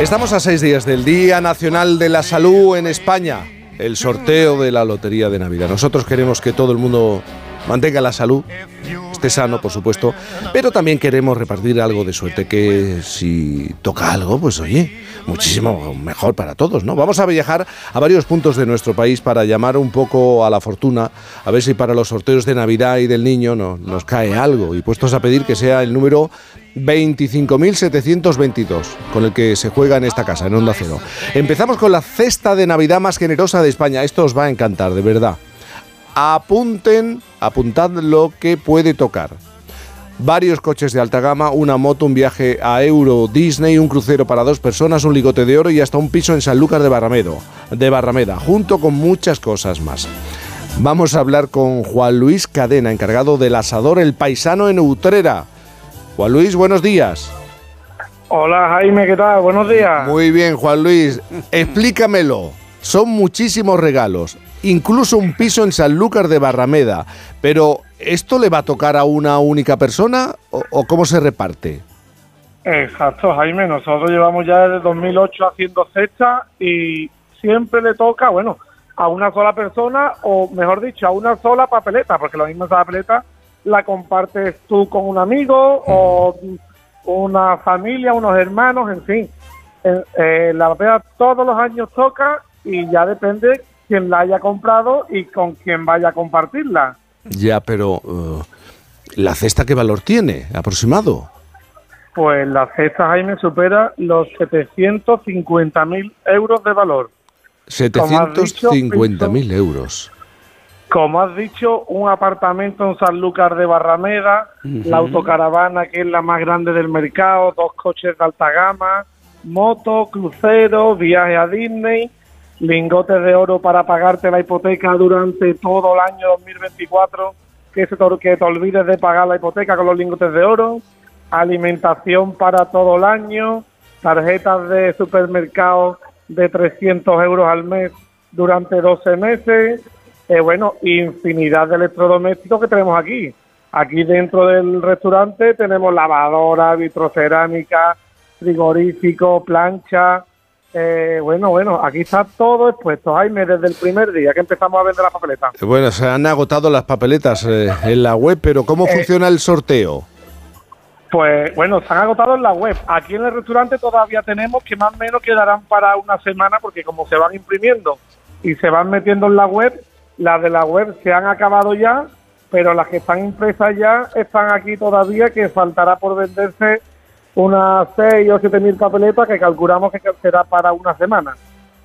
Estamos a seis días del Día Nacional de la Salud en España, el sorteo de la Lotería de Navidad. Nosotros queremos que todo el mundo mantenga la salud, esté sano, por supuesto, pero también queremos repartir algo de suerte, que si toca algo, pues oye, muchísimo mejor para todos, ¿no? Vamos a viajar a varios puntos de nuestro país para llamar un poco a la fortuna, a ver si para los sorteos de Navidad y del niño nos cae algo, y puestos a pedir que sea el número 25.722, con el que se juega en esta casa, en Onda Cero. Empezamos con la cesta de Navidad más generosa de España. Esto os va a encantar, de verdad. Apunten, apuntad lo que puede tocar. Varios coches de alta gama, una moto, un viaje a Euro Disney, un crucero para dos personas, un ligote de oro y hasta un piso en Sanlúcar de Barramedo, de Barrameda, junto con muchas cosas más. Vamos a hablar con Juan Luis Cadena, encargado del asador El Paisano en Utrera. Juan Luis, buenos días. Hola Jaime, ¿qué tal? Buenos días. Muy bien, Juan Luis. Explícamelo. Son muchísimos regalos, incluso un piso en Sanlúcar de Barrameda. Pero, ¿esto le va a tocar a una única persona o, cómo se reparte? Exacto, Jaime. Nosotros llevamos ya desde 2008 haciendo cesta y siempre le toca, bueno, a una sola persona o, mejor dicho, a una sola papeleta, porque la misma papeleta la compartes tú con un amigo o una familia, unos hermanos, en fin. Eh, la papeleta todos los años toca y ya depende quién la haya comprado y con quién vaya a compartirla. Ya, pero uh, ¿la cesta qué valor tiene aproximado? Pues la cesta, Jaime, supera los 750.000 euros de valor. 750.000 euros. Como has dicho, un apartamento en Sanlúcar de Barrameda, la autocaravana que es la más grande del mercado, dos coches de alta gama, moto, crucero, viaje a Disney, lingotes de oro para pagarte la hipoteca durante todo el año 2024, que, se te, que te olvides de pagar la hipoteca con los lingotes de oro, alimentación para todo el año, tarjetas de supermercado de 300 euros al mes durante 12 meses, eh, bueno, infinidad de electrodomésticos que tenemos aquí. Aquí dentro del restaurante tenemos lavadora, vitrocerámica, frigorífico, plancha. Eh, bueno, bueno, aquí está todo expuesto, Jaime, desde el primer día que empezamos a vender las papeletas. Bueno, se han agotado las papeletas eh, en la web, pero ¿cómo funciona el sorteo? Pues bueno, se han agotado en la web. Aquí en el restaurante todavía tenemos que más o menos quedarán para una semana porque como se van imprimiendo y se van metiendo en la web, las de la web se han acabado ya, pero las que están impresas ya están aquí todavía, que faltará por venderse unas 6 o 7 mil papeletas que calculamos que será para una semana.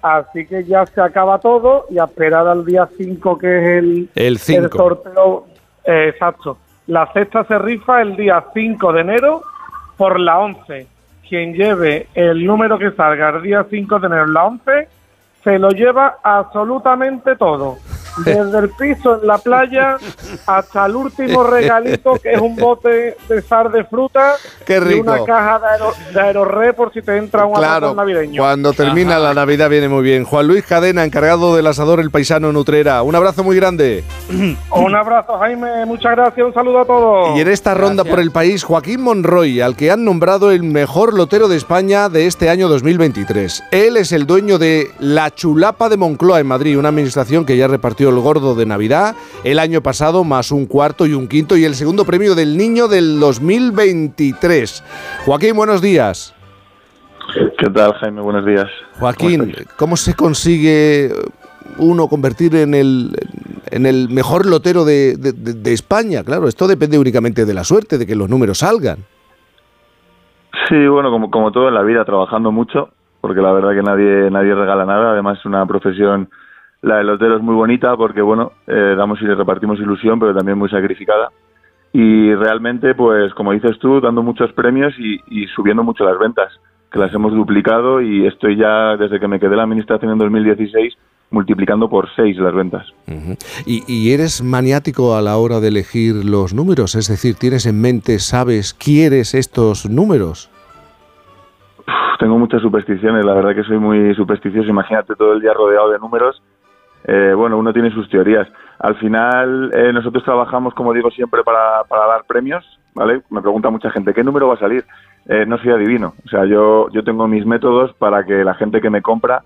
Así que ya se acaba todo y a esperar al día 5 que es el, el, sorteo. Eh, exacto. La cesta se rifa el día 5 de enero por la 11. Quien lleve el número que salga el día 5 de enero, la 11, se lo lleva absolutamente todo. Desde el piso en la playa hasta el último regalito, que es un bote de sal de fruta y una caja de, aero, por si te entra un claro, navideño. Cuando termina la Navidad viene muy bien. Juan Luis Cadena, encargado del asador El Paisano Nutrera. Un abrazo muy grande. un abrazo, Jaime. Muchas gracias. Un saludo a todos. Y en esta ronda por el país, Joaquín Monroy, al que han nombrado el mejor lotero de España de este año 2023. Él es el dueño de La Chulapa de Moncloa en Madrid, una administración que ya repartió el gordo de Navidad el año pasado, más un cuarto y un quinto, y el segundo premio del niño del 2023. Joaquín, buenos días. ¿Qué tal, Jaime? Buenos días. Joaquín, ¿cómo, se consigue uno convertir en el, en el mejor lotero de, de, España? Claro, esto depende únicamente de la suerte, de que los números salgan. Sí, bueno, como, como todo en la vida, trabajando mucho, porque la verdad que nadie, nadie regala nada, además es una profesión la del lotero es muy bonita porque, bueno, eh, damos y repartimos ilusión, pero también muy sacrificada. Y realmente, pues, como dices tú, dando muchos premios y, subiendo mucho las ventas, que las hemos duplicado y estoy ya, desde que me quedé en la administración en 2016, multiplicando por seis las ventas. ¿Y, ¿Y, eres maniático a la hora de elegir los números? Es decir, ¿tienes en mente, sabes, quieres estos números? tengo muchas supersticiones, la verdad que soy muy supersticioso, imagínate todo el día rodeado de números eh, bueno, uno tiene sus teorías. Al final, eh, nosotros trabajamos, como digo siempre, para, para dar premios, ¿vale? Me pregunta mucha gente, ¿qué número va a salir? Eh, no soy adivino. O sea, yo, yo tengo mis métodos para que la gente que me compra,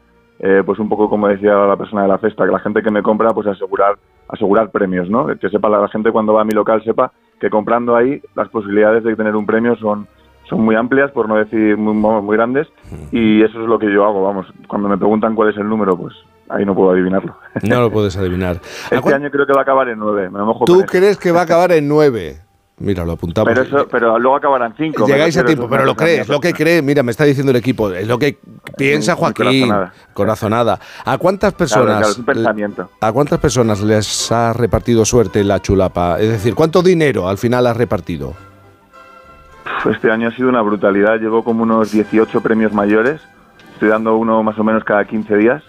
pues un poco como decía la persona de la cesta, que la gente que me compra, pues asegurar, asegurar premios, ¿no? Que sepa la gente cuando va a mi local, sepa que comprando ahí las posibilidades de tener un premio son, son muy amplias, por no decir muy, muy grandes, y eso es lo que yo hago, vamos. Cuando me preguntan cuál es el número, pues ahí no puedo adivinarlo. No lo puedes adivinar. este año creo que va a acabar en nueve. Me mojo ¿Tú crees que va a acabar en nueve? Mira, lo apuntamos. Pero, eso, pero luego acabarán cinco. Llegáis a tiempo, pero lo crees, lo que cree. Mira, me está diciendo el equipo, es lo que piensa Joaquín. Corazonada. Corazonada. ¿A cuántas personas? Claro, claro, pensamiento. ¿A cuántas personas les ha repartido suerte la chulapa? Es decir, ¿cuánto dinero al final has repartido? Este año ha sido una brutalidad. Llevo como unos 18 premios mayores. Estoy dando uno más o menos cada 15 días.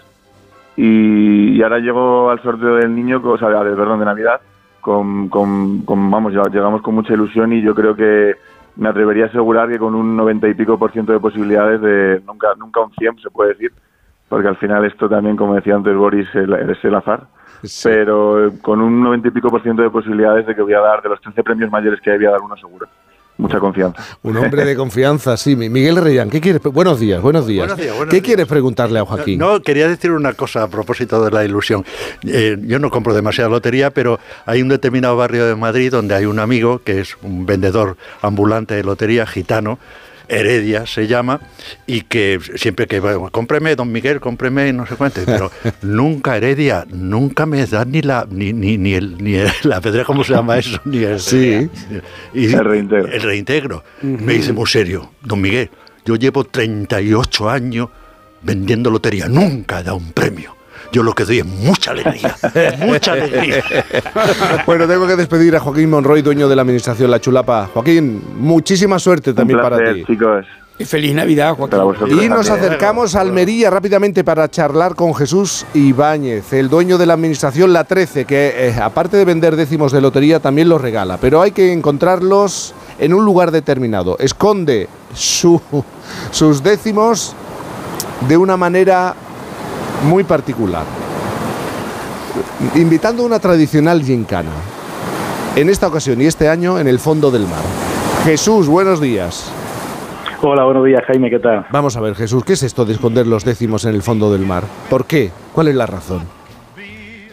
Y, y ahora llego al sorteo del niño, o sea, perdón, de Navidad, con, con, con, vamos, llegamos con mucha ilusión y yo creo que me atrevería a asegurar que con un 90 y pico por ciento de posibilidades de nunca, nunca un 100 se puede decir, porque al final esto también, como decía antes Boris, es el azar, sí. pero con un 90 y pico por ciento de posibilidades de que voy a dar, de los 13 premios mayores que hay, voy a dar uno seguro mucha confianza. Un hombre de confianza, sí. Miguel Reyán, ¿qué quieres? Buenos días, buenos días. Buenos días buenos ¿Qué días. quieres preguntarle a Joaquín? No, quería decir una cosa a propósito de la ilusión. Eh, yo no compro demasiada lotería, pero hay un determinado barrio de Madrid donde hay un amigo que es un vendedor ambulante de lotería gitano. Heredia se llama, y que siempre que bueno, cómpreme, don Miguel, cómpreme, no sé cuánto, pero nunca Heredia, nunca me da ni la ni, ni, ni el ni el, la pedra, ¿cómo se llama eso? Ni el, sí. Y, el reintegro. El reintegro. Uh -huh. Me dice muy serio, don Miguel, yo llevo 38 años vendiendo lotería, nunca he dado un premio yo lo que doy es mucha alegría, mucha alegría. bueno, tengo que despedir a Joaquín Monroy, dueño de la administración La Chulapa. Joaquín, muchísima suerte también Un placer, para ti. chicos. Y feliz Navidad, Joaquín. Y nos acercamos a Almería rápidamente para charlar con Jesús Ibáñez, el dueño de la administración La 13, que eh, aparte de vender décimos de lotería también los regala, pero hay que encontrarlos en un lugar determinado. Esconde su, sus décimos de una manera muy particular, invitando una tradicional gincana. En esta ocasión y este año en el fondo del mar. Jesús, buenos días. Hola, buenos días, Jaime, ¿qué tal? Vamos a ver, Jesús, ¿qué es esto de esconder los décimos en el fondo del mar? ¿Por qué? ¿Cuál es la razón?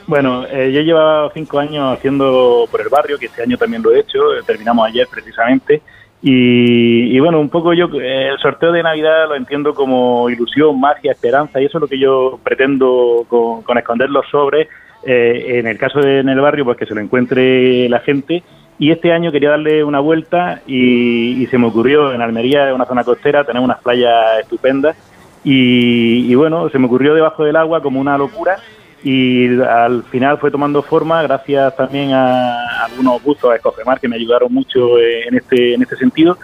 Bueno, eh, yo llevaba cinco años haciendo por el barrio, que este año también lo he hecho, eh, terminamos ayer precisamente, y, bueno, un poco yo eh, el sorteo de Navidad lo entiendo como ilusión, magia, esperanza, y eso es lo que yo pretendo con, con esconder los sobres. Eh, en el caso de en el barrio, pues que se lo encuentre la gente. Y este año quería darle una vuelta y, y se me ocurrió en Almería, una zona costera, tener unas playas estupendas. Y, y bueno, se me ocurrió debajo del agua como una locura y al final fue tomando forma gracias también a algunos buzos a Escofemar que me ayudaron mucho en este en este sentido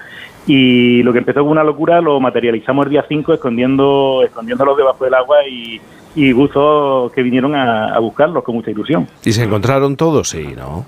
y lo que empezó como una locura lo materializamos el día 5 escondiendo escondiéndolos debajo del agua y, y buzos que vinieron a, a buscarlos con mucha ilusión. ¿Y se encontraron todos? Sí, ¿no?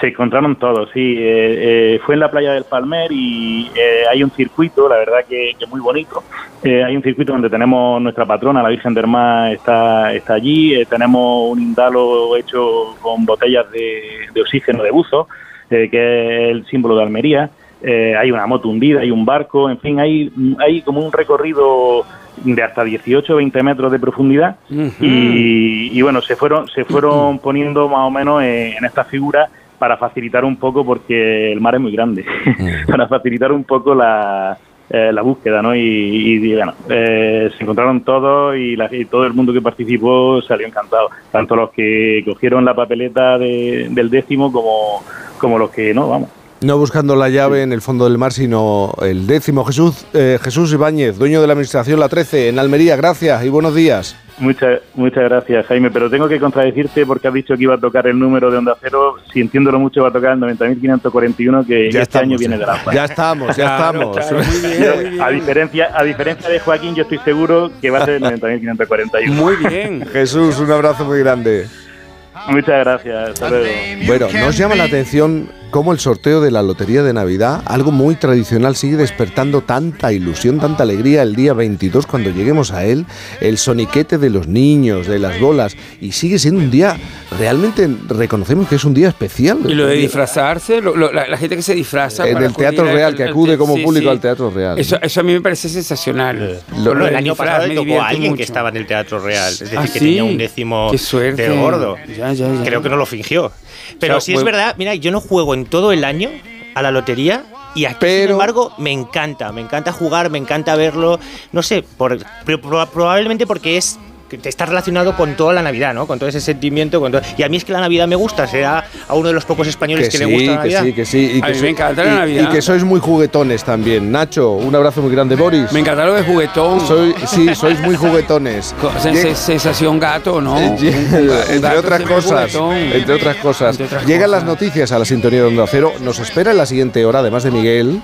Se encontraron todos, sí. Eh, eh, fue en la playa del Palmer y eh, hay un circuito, la verdad que, que muy bonito. Eh, hay un circuito donde tenemos nuestra patrona, la Virgen del Mar, está, está allí. Tenemos un indalo hecho con botellas de, de oxígeno de buzo, que es el símbolo de Almería. hay una moto hundida, hay un barco, en fin, hay, hay como un recorrido de hasta 18 o 20 metros de profundidad uh -huh. y, y, bueno, se fueron, se fueron poniendo más o menos en, en estas figuras para facilitar un poco, porque el mar es muy grande, para facilitar un poco la, eh, la búsqueda, ¿no? Y, y bueno, eh, se encontraron todos y, la, y, todo el mundo que participó salió encantado, tanto los que cogieron la papeleta de, del décimo como, como los que no, vamos. No buscando la llave en el fondo del mar, sino el décimo. Jesús, eh, Jesús Ibáñez, dueño de la Administración La 13, en Almería. Gracias y buenos días. Muchas, muchas gracias, Jaime. Pero tengo que contradecirte porque has dicho que iba a tocar el número de Onda Cero. Si entiéndolo mucho, va a tocar el 90.541, que ya este estamos, año viene de la Ya estamos, ya claro, estamos. Claro, muy bien, muy bien. A, diferencia, a diferencia de Joaquín, yo estoy seguro que va a ser el 90.541. Muy bien. Jesús, un abrazo muy grande. Muchas gracias. Hasta luego. Bueno, nos llama la atención cómo el sorteo de la Lotería de Navidad, algo muy tradicional, sigue despertando tanta ilusión, tanta alegría el día 22 cuando lleguemos a él, el soniquete de los niños, de las bolas, y sigue siendo un día, realmente reconocemos que es un día especial. Y lo de disfrazarse, lo- lo- la, la gente que se disfraza. En el Teatro Real, que al- acude como sí, público sí. al Teatro Real. Eso, eso a mí me parece sensacional. Lo- el del año pasado me le tocó a alguien que mucho. estaba en el Teatro Real, es decir, Ah, que sí. tenía un décimo Qué suerte. del gordo. Ya, ya, ya. Creo que no lo fingió. Pero Claro, sí es verdad, mira, yo no juego en todo el año a la lotería y aquí, Pero- sin embargo, me encanta, me encanta jugar, me encanta verlo, no sé, por, probablemente porque es que te está relacionado con toda la Navidad, ¿no? Con todo ese sentimiento. Con todo- Y a mí es que la Navidad me gusta, será a uno de los pocos españoles que, sí, le gusta la que Navidad. sí, que sí. Y A que mí me encanta la y- Navidad. Y que sois muy juguetones también. Nacho, un abrazo muy grande, Boris. Me encanta lo de juguetón. Soy, sí, sois muy juguetones. Sensación gato, ¿no? Gato entre otras cosas, entre otras cosas, Entre otras llegan cosas. las noticias a la sintonía de Onda Cero. Nos espera en la siguiente hora, además de Miguel,